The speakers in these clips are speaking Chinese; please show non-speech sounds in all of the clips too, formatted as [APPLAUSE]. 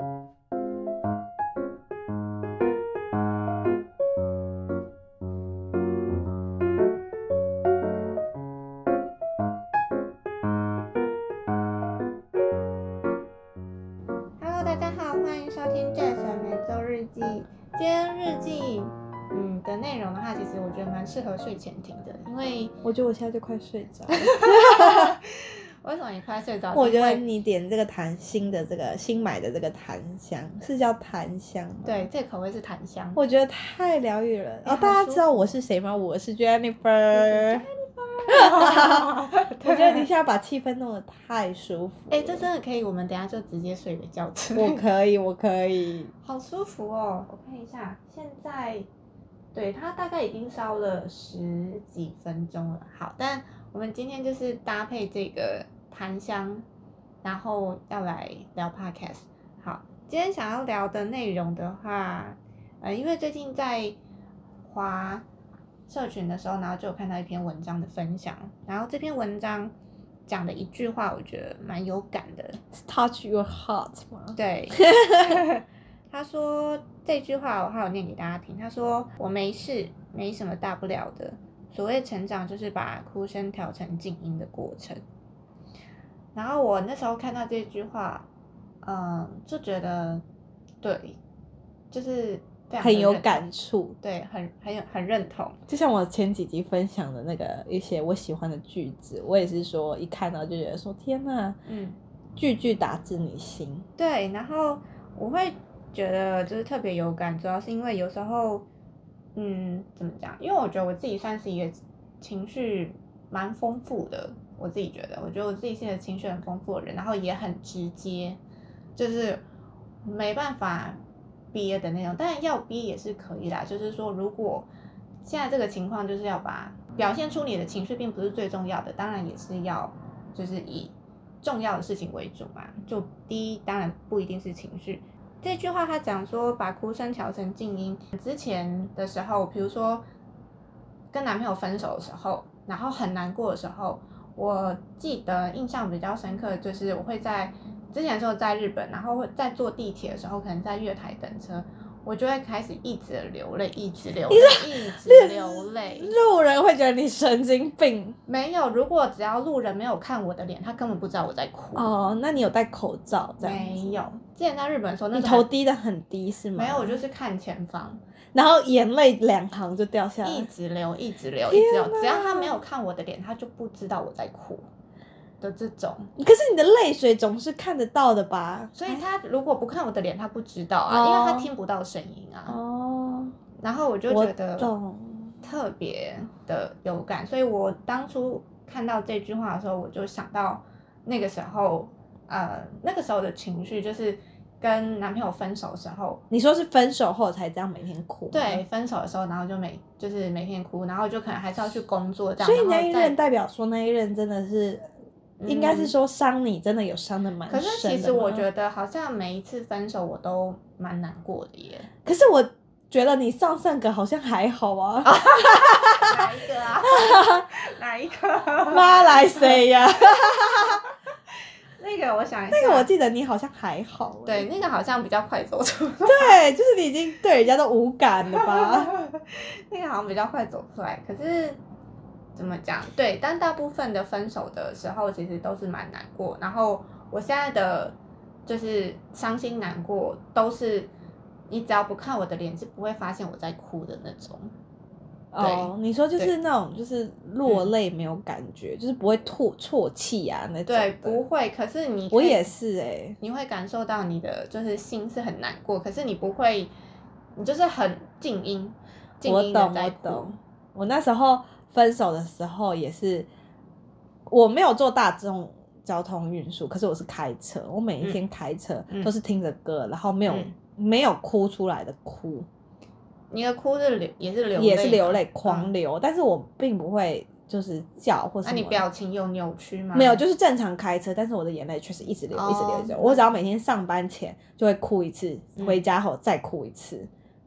Hello，大家好，欢迎收听 Jazz 的每周日记。今天日记，嗯的内容的话，其实我觉得蛮适合睡前听的，因为我觉得我现在就快睡着了。[LAUGHS] [LAUGHS] [LAUGHS] 为什么你快睡着？我觉得你点这个檀新的这个新买的这个檀香是叫檀香吗？对，这个口味是檀香。我觉得太疗愈了。哦，大家知道我是谁吗？我是 Jennifer。[LAUGHS] 我觉得你现在把气氛弄得太舒服了。哎、这真的可以，我们等下就直接睡个觉我。可以，我可以。好舒服哦！我看一下，现在对它大概已经烧了十几分钟了。好，但我们今天就是搭配这个檀香，然后要来聊 podcast。好，今天想要聊的内容的话，呃，因为最近在华社群的时候，然后就有看到一篇文章的分享，然后这篇文章讲的一句话，我觉得蛮有感的。Touch your heart 吗？对，[LAUGHS] 他说这句话，我还有念给大家听。他说：“我没事，没什么大不了的。所谓成长，就是把哭声调成静音的过程。”然后我那时候看到这句话，嗯，就觉得对，就是很有，感触。对，很很有很认同。就像我前几集分享的那个一些我喜欢的句子，我也是说一看到就觉得说天呐，嗯，句句打自你心。对，然后我会觉得就是特别有感，主要是因为有时候，嗯，怎么讲？因为我觉得我自己算是一个情绪蛮丰富的，我自己觉得，我觉得我自己是一个情绪很丰富的人，然后也很直接，就是没办法憋的那种，但要憋也是可以啦。就是说，如果现在这个情况就是要把表现出你的情绪，并不是最重要的，当然也是要就是以重要的事情为主嘛。就第一，当然不一定是情绪。这句话他讲说，把哭声调成静音。之前的时候，比如说跟男朋友分手的时候，然后很难过的时候，我记得印象比较深刻，就是我会在之前的时候在日本，然后会在坐地铁的时候，可能在月台等车，我就会开始一直流泪，一直流泪，一直 [LAUGHS] 流泪。路人会觉得你神经病没有，如果只要路人没有看我的脸，他根本不知道我在哭。哦。那你有戴口罩？没有，之前在日本的时候，那你头低的很低是吗？没有，我就是看前方，然后眼泪两行就掉下来一。直流，一直流，一直流。只要他没有看我的脸，他就不知道我在哭的这种。可是你的泪水总是看得到的吧？所以他如果不看我的脸，他不知道啊，因为他哦听不到声音啊。哦，然后我就觉得。特别的有感，所以我当初看到这句话的时候，我就想到那个时候，呃，那个时候的情绪就是跟男朋友分手的时候，你说是分手后才这样每天哭？对，。分手的时候，然后就每就是每天哭，然后就可能还是要去工作这样，所以那一任代表说那一任真的是，应该是嗯说伤你真的有伤的蛮深可是其实我吗觉得好像每一次分手我都蛮难过的耶。可是我觉得你上上个好像还好啊。[LAUGHS] [LAUGHS] 哪一个啊？[LAUGHS] 哪一个？妈来谁呀？那个我想一下，那个我记得你好像还好欸。对，那个好像比较快走出来，对，就是你已经对人家都无感了吧？[LAUGHS] 那个好像比较快走出来。可是怎么讲？对，但大部分的分手的时候，其实都是蛮难过。然后我现在的就是伤心难过，都是你只要不看我的脸，是不会发现我在哭的那种。哦，你说就是那种就是落泪没有感觉，就是不会吐啜泣啊那种。对，不会。可是你可我也是哎、你会感受到你的就是心是很难过，可是你不会，你就是很静音，静我懂。我懂。我那时候分手的时候也是，我没有坐大众交通运输，可是我是开车，我每一天开车嗯都是听着歌，然后没有、嗯没有哭出来的哭，你的哭是流，也是流，也是流泪狂嗯。流，但是我并不会就是叫或那、什么。你表情有扭曲吗？没有，就是正常开车，但是我的眼泪确实一直流，一直流，一直流。哦我只要每天上班前就会哭一次，嗯回家后再哭一次，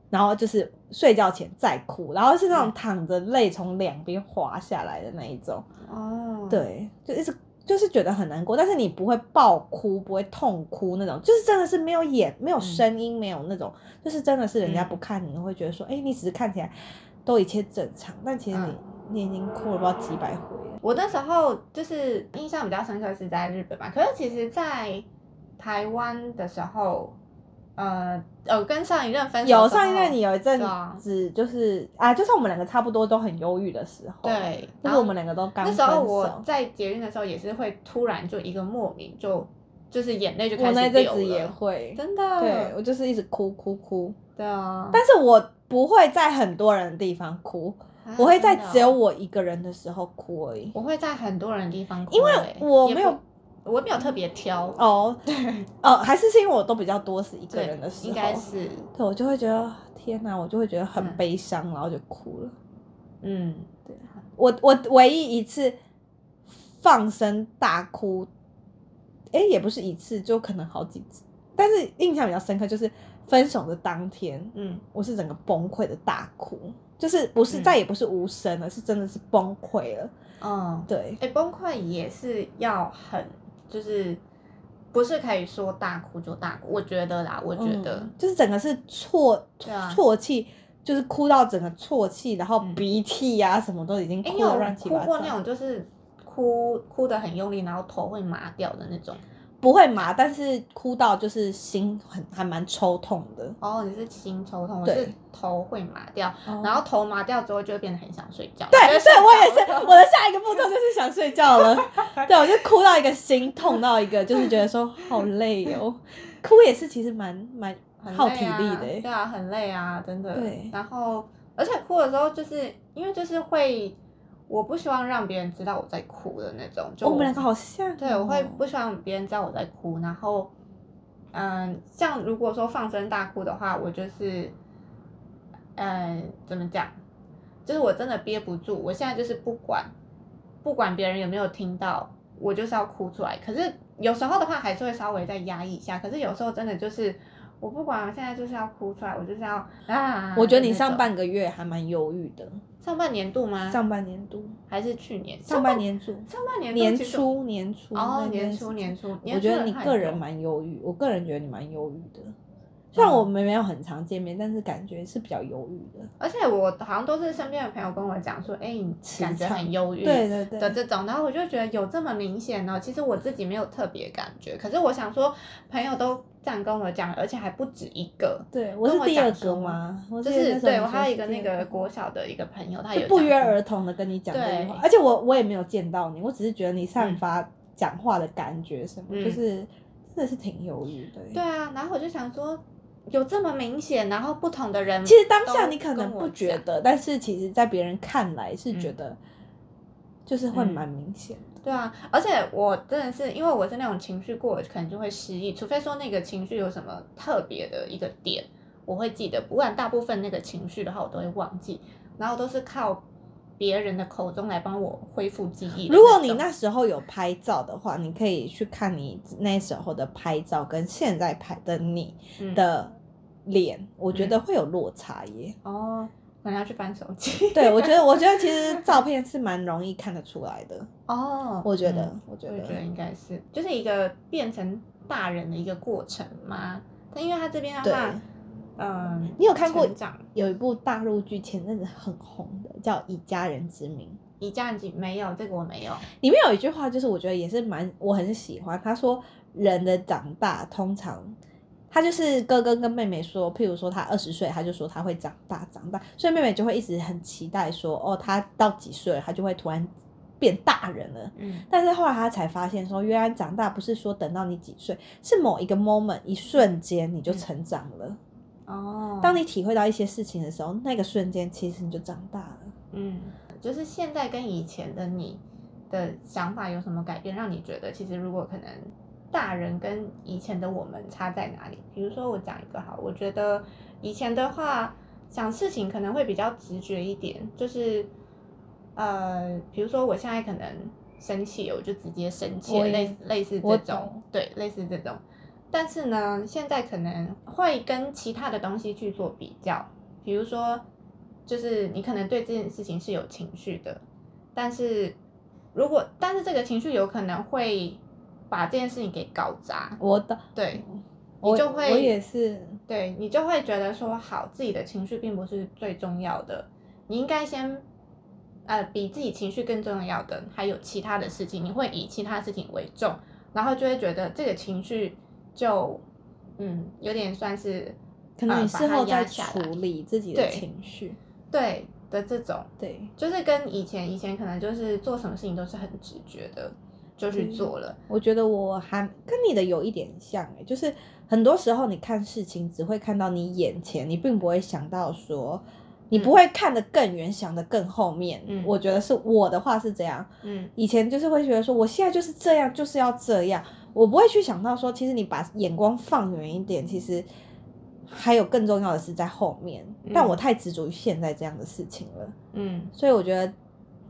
然后就是睡觉前再哭，然后是那种嗯躺着泪从两边滑下来的那一种。哦，，对，就一直就是觉得很难过，但是你不会爆哭，不会痛哭那种，就是真的是没有眼、没有声音、没有那种，就是真的是人家不看你，你会觉得说，哎、你只是看起来都一切正常，但其实你、嗯。你已经哭了不知道几百回了。我那时候就是印象比较深刻是在日本嘛，可是其实，在台湾的时候，呃，有，跟上一任分手有上一任你有一阵子就是啊，就算我们两个差不多都很忧郁的时候，，对，就是我们两个都刚那时候我在捷运的时候也是会突然就一个莫名就就是眼泪就开始我那阵子也了，会，真的，对我就是一直哭哭哭，对啊，但是我不会在很多人的地方哭，啊我会在只有我一个人的时候哭而已。我会在很多人的地方哭欸，因为我没有不，我没有特别挑，哦，[LAUGHS] 对，哦，还是是因为我都比较多是一个人的时候，应该是，对我就会觉得天哪，我就会觉得很嗯。悲伤，然后就哭了。嗯，对。我我唯一一次放声大哭，哎，也不是一次，就可能好几次，但是印象比较深刻就是分手的当天，嗯，我是整个崩溃的大哭，就是不是、嗯。再也不是无声了，是真的是崩溃了。嗯，对，哎、崩溃也是要很，就是不是可以说大哭就大哭，我觉得啦，我觉得，嗯就是整个是啜啜泣，就是哭到整个啜泣，然后嗯鼻涕呀、什么都已经哎、哭乱七八糟哭过那。种就是哭哭的很用力，然后头会麻掉的那种？不会麻，但是哭到就是心很还蛮抽痛的。哦，你是心抽痛，我对是头会麻掉，然然后头麻掉之后就会变得很想睡觉。对对，你就会睡我也是，我的睡觉了。[LAUGHS] 对，我就哭到一个心痛到一个，就是觉得说好累哦。哭也是其实蛮蛮耗体力的欸对啊，很累啊，真的。对然后，而且哭的时候，就是因为就是会，我不希望让别人知道我在哭的那种。就我们两个好像哦。对，我会不希望别人知道我在哭。然后，嗯，像如果说放声大哭的话，我就是，嗯，怎么讲？就是我真的憋不住，我现在就是不管不管别人有没有听到，我就是要哭出来。可是有时候的话，还是会稍微再压抑一下。可是有时候真的就是，我不管，我现在就是要哭出来，我就是要啊。我觉得你上半个月还蛮忧郁的，上半年度吗？上半年度，还是去年？上半年度，上半年度年初年初哦，年初年初，我觉得你个人蛮忧郁，我个人觉得你蛮忧郁的。虽然嗯我们没有很常见面，但是感觉是比较忧郁的。而且我好像都是身边的朋友跟我讲说，哎、你磁感觉很忧郁，对对对的这种，然后我就觉得有这么明显呢。其实我自己没有特别感觉，可是我想说，朋友都这样跟我讲，而且还不止一个，对，我是第二个吗？我就是对我还有一个那个国小的一个朋友，他也不约而同的跟你讲这句对话，而且我我也没有见到你，我只是觉得你散嗯发讲话的感觉什么，嗯就是真的是挺忧郁的。对啊，然后我就想说，有这么明显，然后不同的人，其实当下你可能不觉，得，但是其实在别人看来是觉嗯得，就是会嗯蛮明显的。对啊，而且我真的是因为我是那种情绪过了可能就会失忆，除非说那个情绪有什么特别的一个点，我会记得，不然大部分那个情绪的话我都会忘记，然后都是靠别人的口中来帮我恢复记忆。如果你那时候有拍照的话，你可以去看你那时候的拍照跟现在拍的你嗯的脸，我觉得会有落差耶。哦，可能要去翻手机。对，我觉得，我觉得其实 [LAUGHS] 照片是蛮容易看得出来的。哦，我觉得嗯我觉得我觉得应该是，就是一个变成大人的一个过程嘛。但因为他这边的，话，嗯，你有看过有一部大陆剧，前阵子很红的，叫《以家人之名》。以家人计没有这个我没有，里面有一句话，就是我觉得也是蛮我很喜欢。他说，人的长大通常，他就是哥哥跟妹妹说，譬如说他二十岁，他就说他会长大长大，所以妹妹就会一直很期待说，哦，他到几岁了，他就会突然变大人了。嗯但是后来他才发现说，原来长大不是说等到你几岁，是某一个 moment 一瞬间你就成长了。哦，当你体会到一些事情的时候，那个瞬间其实你就长大了。嗯，就是现在跟以前的你的想法有什么改变，让你觉得其实如果可能大人跟以前的我们差在哪里？比如说我讲一个哈，我觉得以前的话想事情可能会比较直觉一点，就是呃，比如说我现在可能生气，我就直接生气类类似这种，对，类似这种。但是呢，现在可能会跟其他的东西去做比较，比如说，就是你可能对这件事情是有情绪的，但是如果但是这个情绪有可能会把这件事情给搞砸，我的对我你就会我也是，对你就会觉得说，好，自己的情绪并不是最重要的，你应该先，呃，比自己情绪更重要的还有其他的事情，你会以其他事情为重，然后就会觉得这个情绪就，嗯，有点算是可能事后再处理自己的情绪，对的这种，对，就是跟以前以前可能就是做什么事情都是很直觉的就去做了，我觉得我还跟你的有一点像诶，就是很多时候你看事情只会看到你眼前，你并不会想到说，你不嗯会看得更远，想得更后面。嗯。我觉得是我的话是这样，嗯。以前就是会觉得说，我现在就是这样，就是要这样，我不会去想到说，其实你把眼光放远一点，其实还有更重要的事在后面。但嗯我太执着于现在这样的事情了。嗯，所以我觉得，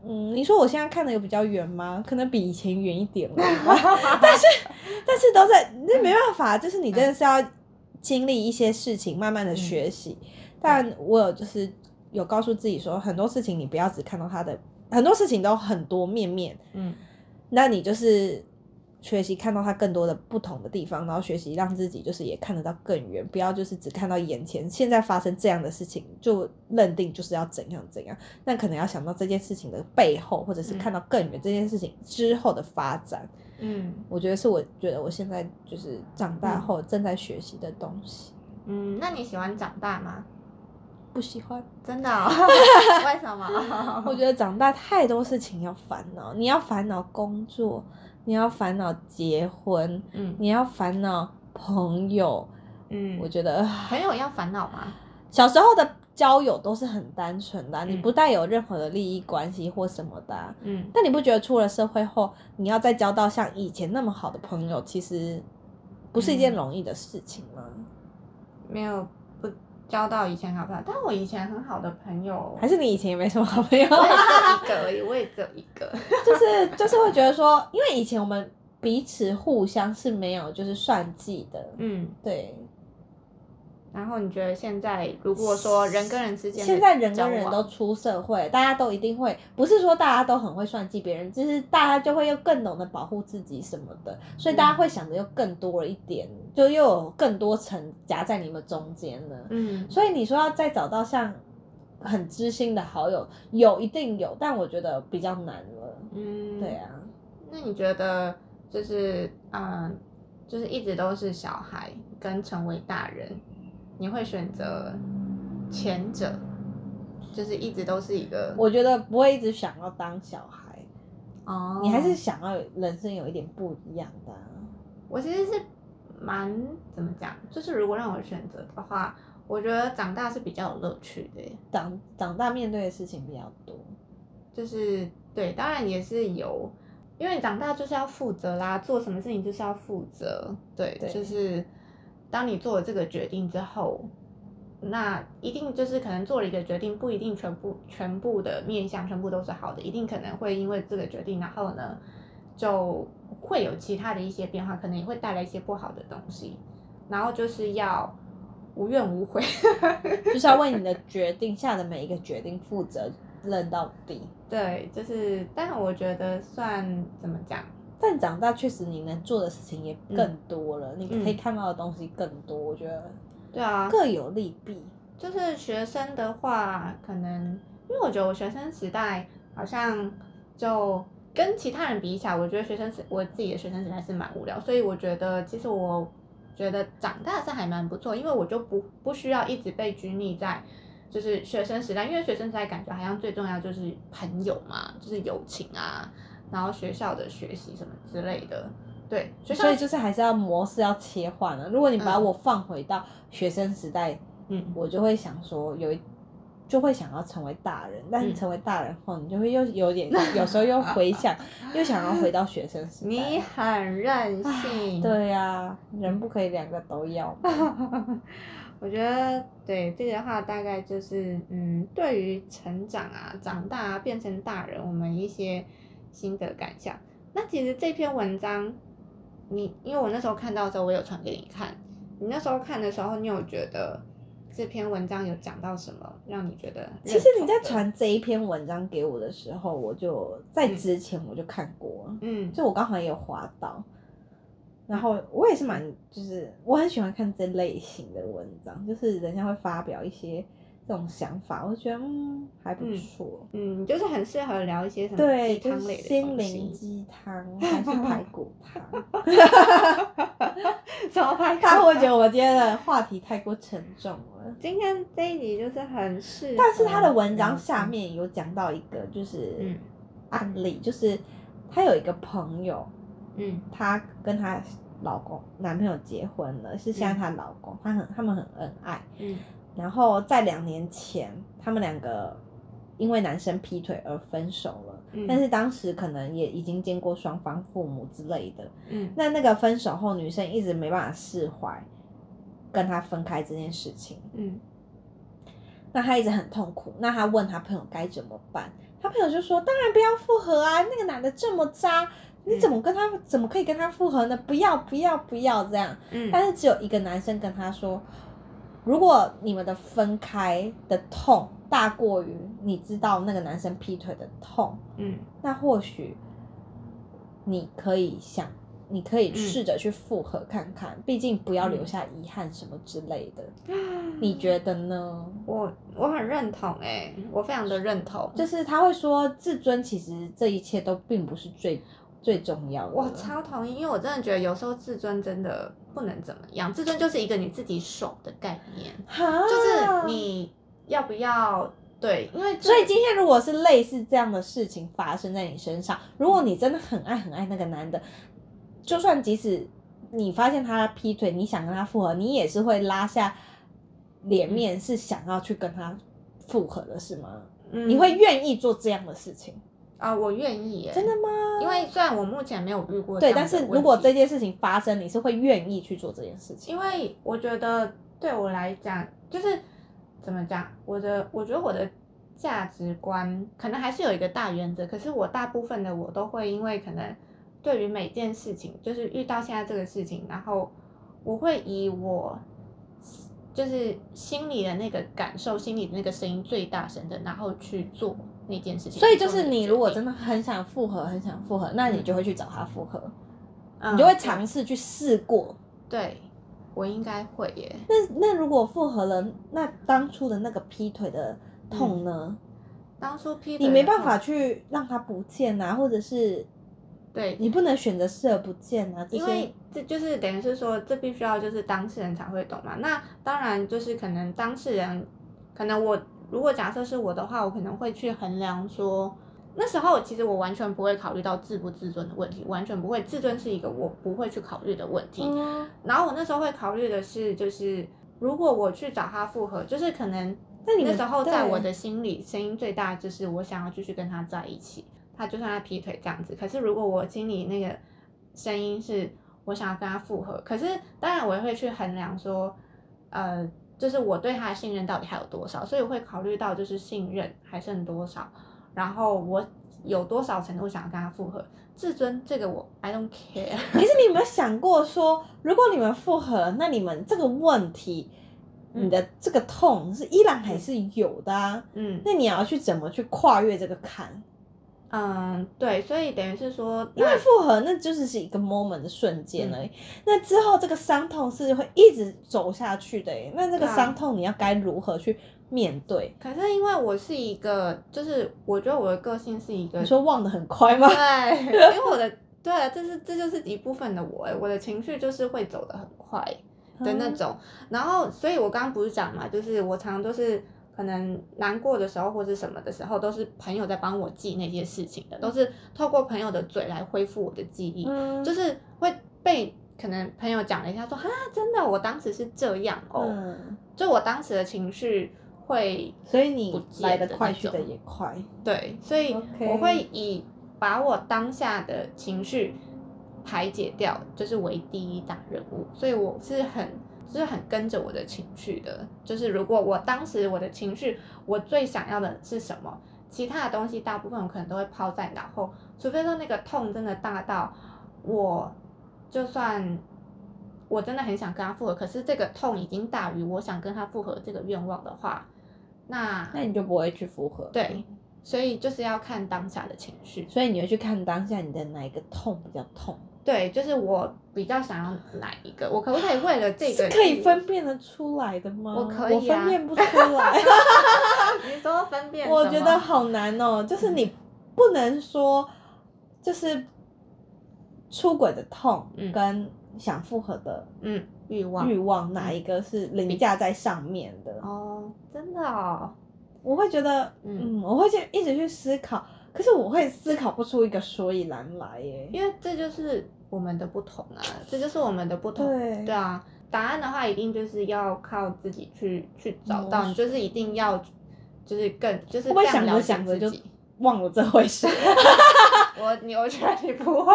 嗯，你说我现在看的有比较远吗？可能比以前远一点了，[LAUGHS] 但是但是都在，那没办法，就是你真的是要经历一些事情，慢慢的学习。但我有就是有告诉自己说，很多事情你不要只看到它的，很多事情都很多面面，嗯那你就是。学习看到它更多的不同的地方，然后学习让自己就是也看得到更远，不要就是只看到眼前现在发生这样的事情就认定就是要怎样怎样，那可能要想到这件事情的背后，或者是嗯看到更远这件事情之后的发展。嗯我觉得是我觉得我现在就是长大嗯后正在学习的东西。嗯，那你喜欢长大吗？不喜欢，真的哦、[LAUGHS] 为什么？[LAUGHS] 我觉得长大太多事情要烦恼，你要烦恼工作，你要烦恼结婚，嗯你要烦恼朋友。嗯，我觉得朋友要烦恼吗？小时候的交友都是很单纯的啊、你嗯不带有任何的利益关系或什么的啊、嗯但你不觉得出了社会后，你要再交到像以前那么好的朋友，其实不是一件嗯容易的事情吗？没有不交到以前好朋友，但我以前很好的朋友，还是你以前也没什么好朋友？我也只有一个而已，我也只有一个。[LAUGHS] 就是就是会觉得说，因为以前我们彼此互相是没有就是算计的，嗯，对。然后你觉得现在如果说人跟人之间现在人跟人都出社会，大家都一定会，不是说大家都很会算计别人，就是大家就会又更懂得保护自己什么的，所以大家会想的又更多了一点，就又有更多层夹在你们中间了。嗯所以你说要再找到像很知心的好友，有一定有，但我觉得比较难了。嗯，对。啊，那你觉得就是嗯，就是一直都是小孩跟成为大人，你会选择前者，就是一直都是一个我觉得不会一直想要当小孩，哦，你还是想要人生有一点不一样的啊、我其实是蛮怎么讲，就是如果让我选择的话，我觉得长大是比较有乐趣的耶，长长大面对的事情比较多。就是对，当然也是有，因为你长大就是要负责啦，做什么事情就是要负责，对，对就是当你做了这个决定之后，那一定就是可能做了一个决定，不一定全部全部的面向全部都是好的，一定可能会因为这个决定，然后呢就会有其他的一些变化，可能也会带来一些不好的东西，然后就是要无怨无悔。[LAUGHS] 就是要为你的决定下的每一个决定负责任到底。对，就是，但我觉得算怎么讲，但长大确实你能做的事情也更多了，你可以嗯。看到的东西更多，我觉得对啊，各有利弊。就是学生的话，可能因为我觉得我学生时代好像就跟其他人比起来，我觉得学生时我自己的学生时代是蛮无聊，所以我觉得其实我觉得长大是还蛮不错，因为我就不不需要一直被拘泥在就是学生时代，因为学生时代感觉好像最重要就是朋友嘛，就是友情啊，然后学校的学习什么之类的。对，学校所以就是还是要模式要切换啊。如果你把嗯我放回到学生时代，嗯我就会想说有一。就会想要成为大人，但是嗯成为大人后，你就会又有点，[LAUGHS] 有时候又回想，又想要回到学生时代。你很任性，对呀、人不可以两个都要嘛。[LAUGHS] 我觉得对这个的话，大概就是嗯，对于成长啊、长大啊、变成大人，我们一些心得感想。那其实这篇文章，你因为我那时候看到的时候，我有传给你看。你那时候看的时候，你有觉得这篇文章有讲到什么让你觉得？其实你在，传这一篇文章给我的时候，我就在嗯之前我就看过，嗯就我刚好也有滑到，然后我也是蛮，就是我很喜欢看这类型的文章，就是人家会发表一些这种想法，我就觉得嗯还不嗯错。嗯，就是很适合聊一些什么对，鸡就是汤类的东心灵西。鸡汤还是排骨汤？[LAUGHS] 什么拍他会觉得我今天的话题太过沉重了。今天这一集就是很适合，但是他的文章下面有讲到一个就是嗯案例，就是他有一个朋友，嗯她跟她老公男朋友结婚了，是现在她老公，他很他们很恩爱。嗯然后在两年前，他们两个因为男生劈腿而分手了，嗯，但是当时可能也已经见过双方父母之类的。嗯那那个分手后，女生一直没办法释怀跟他分开这件事情，嗯那她一直很痛苦。那她问她朋友该怎么办，她朋友就说：“当然不要复合啊，那个男的这么渣，你怎么跟他、怎么可以跟他复合呢？不要不要不要这样。”嗯，但是只有一个男生跟她说：“如果你们的分开的痛大过于你知道那个男生劈腿的痛，嗯。那或许你可以想，你可以嗯试着去复合看看，毕竟不要留下遗憾什么之类的。你觉得呢？我我很认同哎、我非常的认同，就是他会说，自尊其实这一切都并不是最最重要的。我超同意，因为我真的觉得有时候自尊真的不能怎么样，自尊就是一个你自己爽的概念，哈，就是你要不要对，因为所以今天如果是类似这样的事情发生在你身上，如果你真的很爱很爱那个男的，就算即使你发现他劈腿，你想跟他复合，你也是会拉下脸面，是想要去跟他复合的，是吗？嗯你会愿意做这样的事情？啊，我愿意耶，真的吗？因为虽然我目前没有遇过对，但是如果这件事情发生，你是会愿意去做这件事情？因为我觉得对我来讲，就是怎么讲，我的我觉得我的价值观可能还是有一个大原则，可是我大部分的我都会因为可能对于每件事情，就是遇到现在这个事情，然后我会以我就是心里的那个感受，心里的那个声音最大声的，然后去做那件事情。所以就是你如果真的，很想复合，很想复合，那你就会去找他复合，嗯你就会尝试去试过。对，我应该会耶。那那如果复合了，那当初的那个劈腿的痛呢？当初劈腿你没办法去让他不见啊，或者是对你不能选择视而不见啊。因为这就是等于是说，这必须要就是当事人才会懂嘛。那当然就是可能当事人，可能我如果假设是我的话，我可能会去衡量说，那时候其实我完全不会考虑到自不自尊的问题，完全不会，自尊是一个我不会去考虑的问题。嗯，然后我那时候会考虑的是，就是如果我去找他复合，就是可能那你那时候在我的心里声音最大，就是我想要继续跟他在一起。他就算他劈腿这样子，可是如果我心里那个声音是我想要跟他复合，可是当然我也会去衡量说，呃，就是我对他的信任到底还有多少，所以我会考虑到就是信任还剩多少，然后我有多少程度想要跟他复合。自尊这个我 I don't care。可是你有没有想过说，如果你们复合，那你们这个问题，嗯你的这个痛是依然还是有的啊？嗯那你要去怎么去跨越这个坎？嗯，对，所以等于是说，因为复合那就是是一个 moment 的瞬间嗯而已，那之后这个伤痛是会一直走下去的耶。那这个伤痛你要该如何去面对？可是因为我是一个，就是我觉得我的个性是一个你说忘得很快吗？对，因为我的对啊，这是这就是一部分的我欸，我的情绪就是会走得很快的那嗯种。然后，所以我刚刚不是讲嘛，就是我常常都是可能难过的时候或者什么的时候，都是朋友在帮我记那些事情的，都是透过朋友的嘴来恢复我的记忆，嗯，就是会被可能朋友讲了一下说，哈，真的，我当时是这样哦，嗯，就我当时的情绪会所以你来的快去的也快。对，所以我会以把我当下的情绪排解掉，就是为第一大任务。所以我是很，就是很跟着我的情绪的。就是如果我当时我的情绪，我最想要的是什么，其他的东西大部分我可能都会抛在脑后，除非说那个痛真的大到我就算我真的很想跟他复合，可是这个痛已经大于我想跟他复合这个愿望的话，那那你就不会去复合。对，所以就是要看当下的情绪。所以你会去看当下你的哪一个痛比较痛，对，就是我比较想要哪一个，我可不可以为了这个是可以分辨的出来的吗？我可以啊分辨不出来。[LAUGHS] 你说分辨？我觉得好难哦，就是你不能说，就是出轨的痛嗯跟想复合的嗯欲望欲望哪一个是凌驾在上面的？哦，真的哦，我会觉得，嗯嗯，我会去一直去思考，可是我会思考不出一个所以然来耶。因为这就是我们的不同啊，这就是我们的不同。对对啊，答案的话一定就是要靠自己去去找到，你就是一定要就是更就是会不会想着解想着就己忘了这回事？[LAUGHS] 我你我觉得你不会，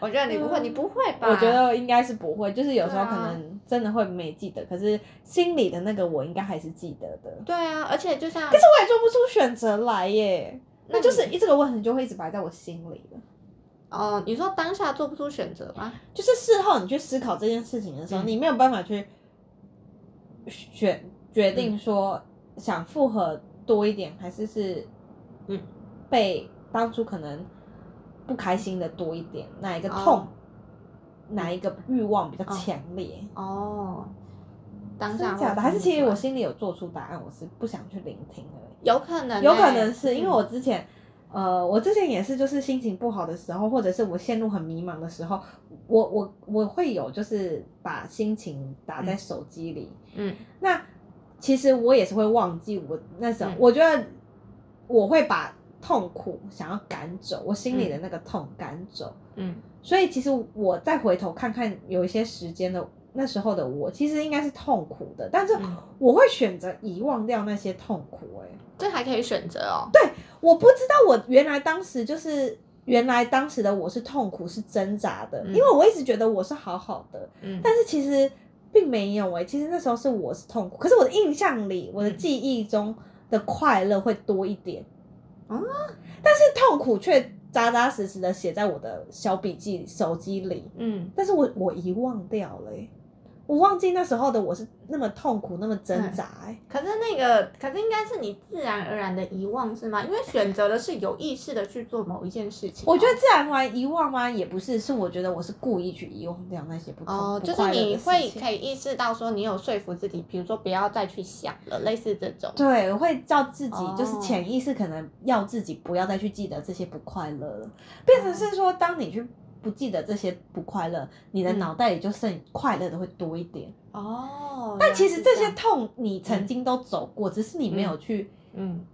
我觉得你不会，你不会吧？我觉得应该是不会，就是有时候可能真的会没记得，可是心里的那个我应该还是记得的。对啊，而且就像可是我也做不出选择来耶，那那就是一这个问题就会一直摆在我心里了。哦，你说当下做不出选择吗？就是事后你去思考这件事情的时候，嗯你没有办法去选决定说想复合多一点，还是是嗯被当初可能不开心的多一点，哪一个痛，哦哪一个欲望比较哦强烈？哦，当真下的假的？还是其实我心心里有做出答案，我是不想去聆听而已。有可能欸、有可能是因为嗯我之前，呃，我之前也是，就是心情不好的时候，或者是我陷入很迷茫的时候，我我我会有就是把心情打在手机里。嗯那其实我也是会忘记我那时候，嗯我觉得我会把痛苦想要赶走，我心里的那个痛赶走。嗯所以其实我再回头看看，有一些时间的那时候的我，其实应该是痛苦的，但是嗯我会选择遗忘掉那些痛苦、欸。这还可以选择哦。对我不知道我原来当时就是原来当时的我是痛苦是挣扎的，嗯因为我一直觉得我是好好的，嗯但是其实并没有哎、其实那时候是我是痛苦，可是我的印象里，我的嗯记忆中的快乐会多一点，啊？但是痛苦却扎扎实实的写在我的小笔记手机里，嗯。但是我我遗忘掉了、欸，我忘记那时候的我是那么痛苦，那么挣扎、欸，可是那个，可是应该是你自然而然的遗忘是吗？因为选择的是有意识的去做某一件事情哦。我觉得自然而然遗忘吗？也不是，是我觉得我是故意去遗忘掉那些不就是你会可以意识到说，你有说服自己，比如说不要再去想了，类似这种。对，我会叫自己，就是哦潜意识可能要自己不要再去记得这些不快乐了，变成是说，当你去不记得这些不快乐，你的嗯脑袋里就剩快乐的会多一点。哦，但其实这些痛你曾经都走过，只是你没有去，嗯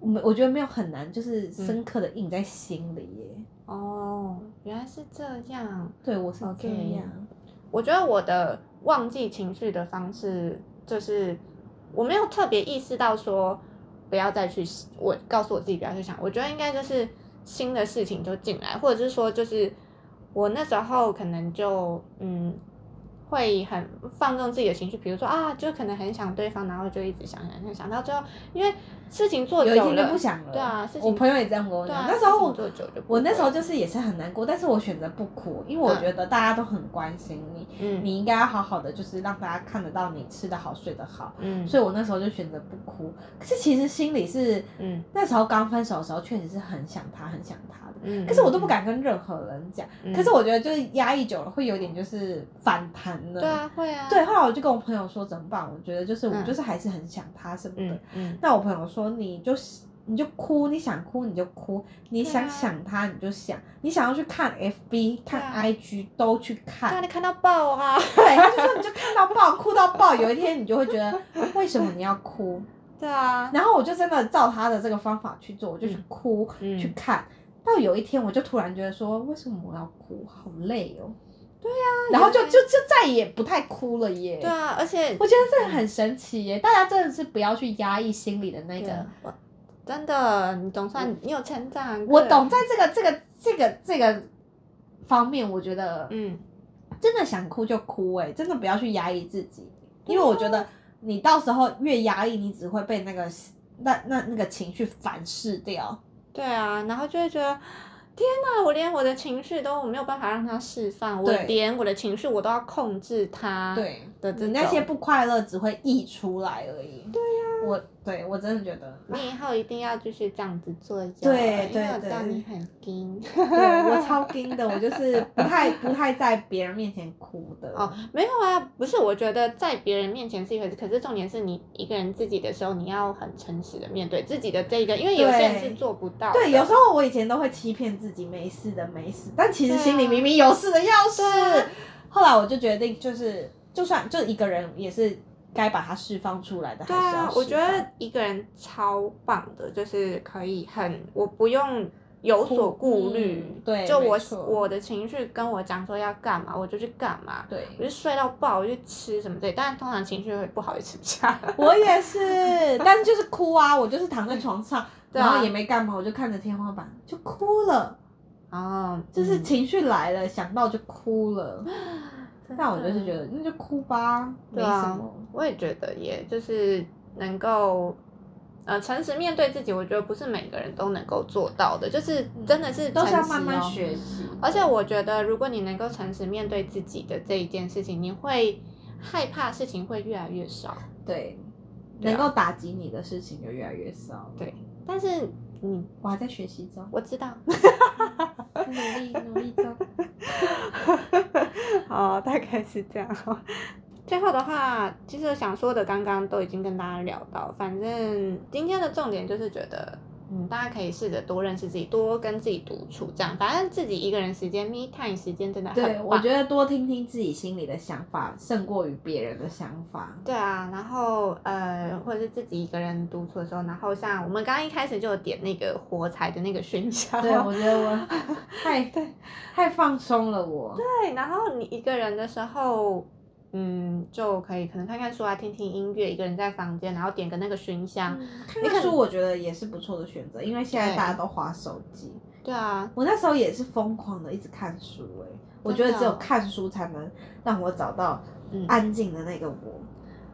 我们我觉得没有很难，就是深刻的印在心里耶。哦，原来是这样。对我是这 OK 样。我觉得我的忘记情绪的方式，就是我没有特别意识到说不要再去，我告诉我自己不要去想。我觉得应该就是新的事情就进来，或者是说就是我那时候可能就嗯会很放纵自己的情绪，比如说啊，就可能很想对方，然后就一直想想想想到最后，因为事情做久有一天了，就不想了。对啊，事情我朋友也这样跟我讲。那时候我做久就不我那时候就是也是很难过，但是我选择不哭，因为我嗯觉得大家都很关心你，嗯你应该要好好的，就是让大家看得到你吃得好、睡得好。嗯所以我那时候就选择不哭，可是其实心里是，嗯那时候刚分手的时候，确实是很想他，很想他的。嗯，可是我都不敢跟任何人讲，嗯可是我觉得就是压抑久了会有点就是反弹的。对啊，会啊，对，后来我就跟我朋友说怎么办？我觉得就是我嗯就是还是很想他什么的。嗯嗯那我朋友说，你就你就哭，你想哭你就哭，你想想他你就想，你想要去看 FB 看啊 IG 都去看。那，你看到爆啊！对，他就说你就看到爆，[LAUGHS] 哭到爆，有一天你就会觉得为什么你要哭？[LAUGHS] 对啊，然后我就真的照他的这个方法去做，我就去哭、嗯去看。到有一天，我就突然觉得说，为什么我要哭？好累哦。对啊，然后就就就再也不太哭了耶。对啊，而且我觉得这个很神奇耶，大家真的是不要去压抑心里的那个。我真的，你总算你有成长，我懂，在这个这个这个这个方面，我觉得嗯，真的想哭就哭，哎，真的不要去压抑自己，啊因为我觉得你到时候越压抑，你只会被那个那那那个情绪反噬掉。对啊，然后就会觉得那我连我的情绪都没有办法让它释放，我连我的情绪我都要控制它。对的你那些不快乐只会溢出来而已。我对我真的觉得，你以后一定要继续这样子做就对因为对我知道对你很硬。对我超 [LAUGHS] 惊的，我就是不太不太在别人面前哭的。哦，没有啊，不是，我觉得在别人面前是一回事，可是重点是你一个人自己的时候，你要很诚实的面对自己的这个，因为有些人对是做不到的。对，有时候我以前都会欺骗自己没事的没事，但其实心里明明有事的要死。对啊后来我就决定，就是就算就一个人也是该把它释放出来的，对还是要释，啊我觉得一个人超棒的，就是可以很，我不用有所顾虑，嗯对就我我的情绪跟我讲说要干嘛，我就去干嘛。对。我就睡到爆，我就吃什么对，但是通常情绪会不好，也吃不下。我也是，但是就是哭啊！我就是躺在床上，[LAUGHS] 然后也没干嘛，我就看着天花板就哭了，哦，嗯就是情绪来了，想到就哭了。[LAUGHS] 真但我就是觉得那就哭吧，没什对啊么。，我也觉得耶，就是能够呃诚实面对自己，我觉得不是每个人都能够做到的，就是真的是嗯都是要慢慢哦学习。而且我觉得，如果你能够诚实面对自己的这一件事情，你会害怕事情会越来越少。对，对啊能够打击你的事情就越来越少。对，但是你我还在学习中，我知道，努力努力中。[LAUGHS] 好，大概是这样。最后的话，其实想说的刚刚都已经跟大家聊到，反正今天的重点就是觉得，嗯，大家可以试着多认识自己，多跟自己独处，这样，反正自己一个人时间，me time 时间真的很对，我觉得多听听自己心里的想法，胜过于别人的想法。对啊，然后呃，或者是自己一个人独处的时候，然后像我们刚刚一开始就有点那个火柴的那个熏香，对，我觉得我 [LAUGHS] 太太放松了我。对，然后你一个人的时候，嗯，就可以可能看看书啊，听听音乐，一个人在房间，然后点个那个熏香，看看书，我觉得也是不错的选择，因为现在大家都划手机。对啊，我那时候也是疯狂的一直看书、欸，我觉得只有看书才能让我找到嗯，安静的那个我。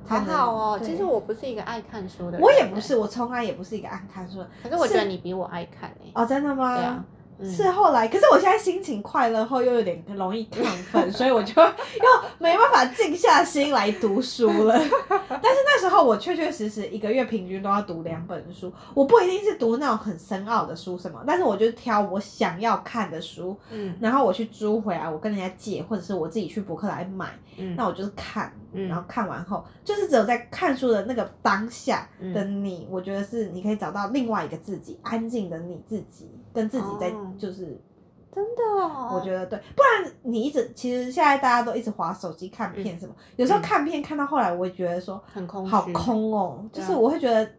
才好好哦。其实我不是一个爱看书的人，我也不是，，我从来也不是一个爱看书的。可是我觉得你比我爱看诶、哦，真的吗？对啊，嗯是后来，可是我现在心情快乐后又有点容易亢奋，所以我就又没办法静下心来读书了。[LAUGHS] 但是那时候我确确实实一个月平均都要读两本书，我不一定是读那种很深奥的书什么，但是我就挑我想要看的书，嗯。然后我去租回来，我跟人家借，或者是我自己去博客来买，嗯，那我就是看，嗯。然后看完后，就是只有在看书的那个当下的嗯。你，我觉得是你可以找到另外一个自己，安静的你自己，跟自己在哦。就是。真的哦，我觉得对，不然你一直其实现在大家都一直划手机看片什么，有时候嗯。看片看到后来，我会觉得说很空，好空哦，就是我会觉得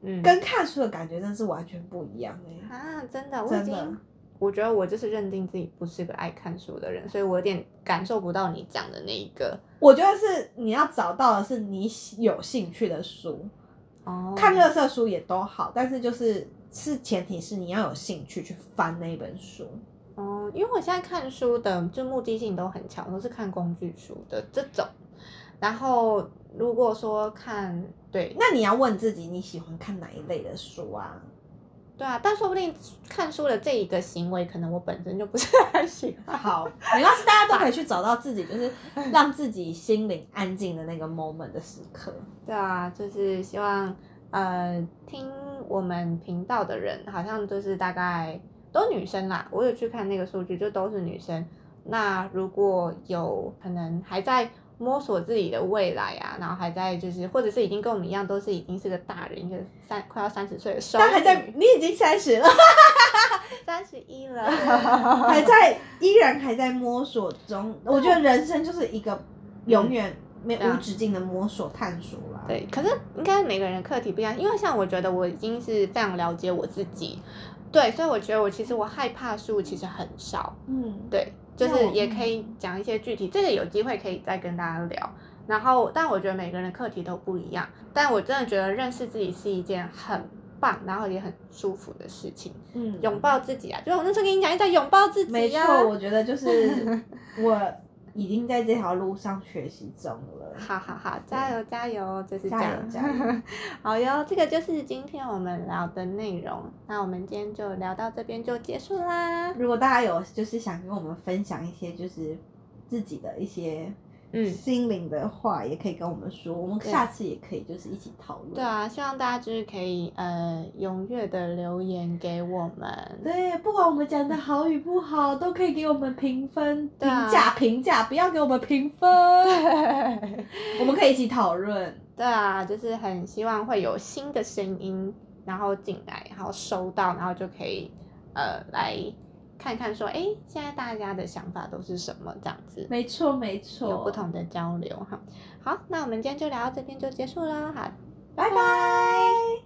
嗯，跟看书的感觉真的是完全不一样哎、啊，真的，我已真的经，我觉得我就是认定自己不是个爱看书的人，所以我有点感受不到你讲的那一个。我觉得是你要找到的是你有兴趣的书，哦，看乐色书也都好，但是就是是前提是你要有兴趣去翻那一本书。哦，因为我现在看书的就目的性都很强，都是看工具书的这种。然后如果说看对那你要问自己你喜欢看哪一类的书啊？对啊，但说不定看书的这一个行为，可能我本身就不是很喜欢。好，没关系，大家都 [LAUGHS] 可以去找到自己，就是让自己心灵安静的那个 moment 的时刻。对啊，就是希望呃听我们频道的人，好像就是大概都女生啦。我有去看那个数据，就都是女生。那如果有可能还在摸索自己的未来啊，然后还在就是，或者是已经跟我们一样，都是已经是个大人，一个三快要三十岁的熟但还在，你已经三十了，[LAUGHS] 三十一了，[LAUGHS] 还在依然还在摸索中。我觉得人生就是一个永远没无止境的摸索探索啦。对，可是应该每个人课题不一样，因为像我觉得我已经是非常了解我自己，对，所以我觉得我其实我害怕数其实很少，嗯，对，就是也可以。讲一些具体，这个有机会可以再跟大家聊。然后，但我觉得每个人的课题都不一样，但我真的觉得认识自己是一件很棒，然后也很舒服的事情。嗯，拥。抱自己啊，就是我那时候跟你讲，一直在拥抱自己没、错，我觉得就是 [LAUGHS] 我已经在这条路上学习中了。好好好，加油加油，就是这加油样。加油 [LAUGHS] 好哟，这个就是今天我们聊的内容。那我们今天就聊到这边就结束啦。如果大家有就是想跟我们分享一些就是自己的一些嗯心灵的话，也可以跟我们说，我们下次也可以就是一起讨论。对啊，希望大家就是可以呃踊跃的留言给我们。对，不管我们讲的好与不好，都可以给我们评分、对啊评价、评价，不要给我们评分，[LAUGHS] 我们可以一起讨论。对啊，就是很希望会有新的声音，然后进来，然后收到，然后就可以呃来看看说，哎，现在大家的想法都是什么这样子，没错，没错，有不同的交流哈。好，那我们今天就聊到这边就结束了，好，拜拜。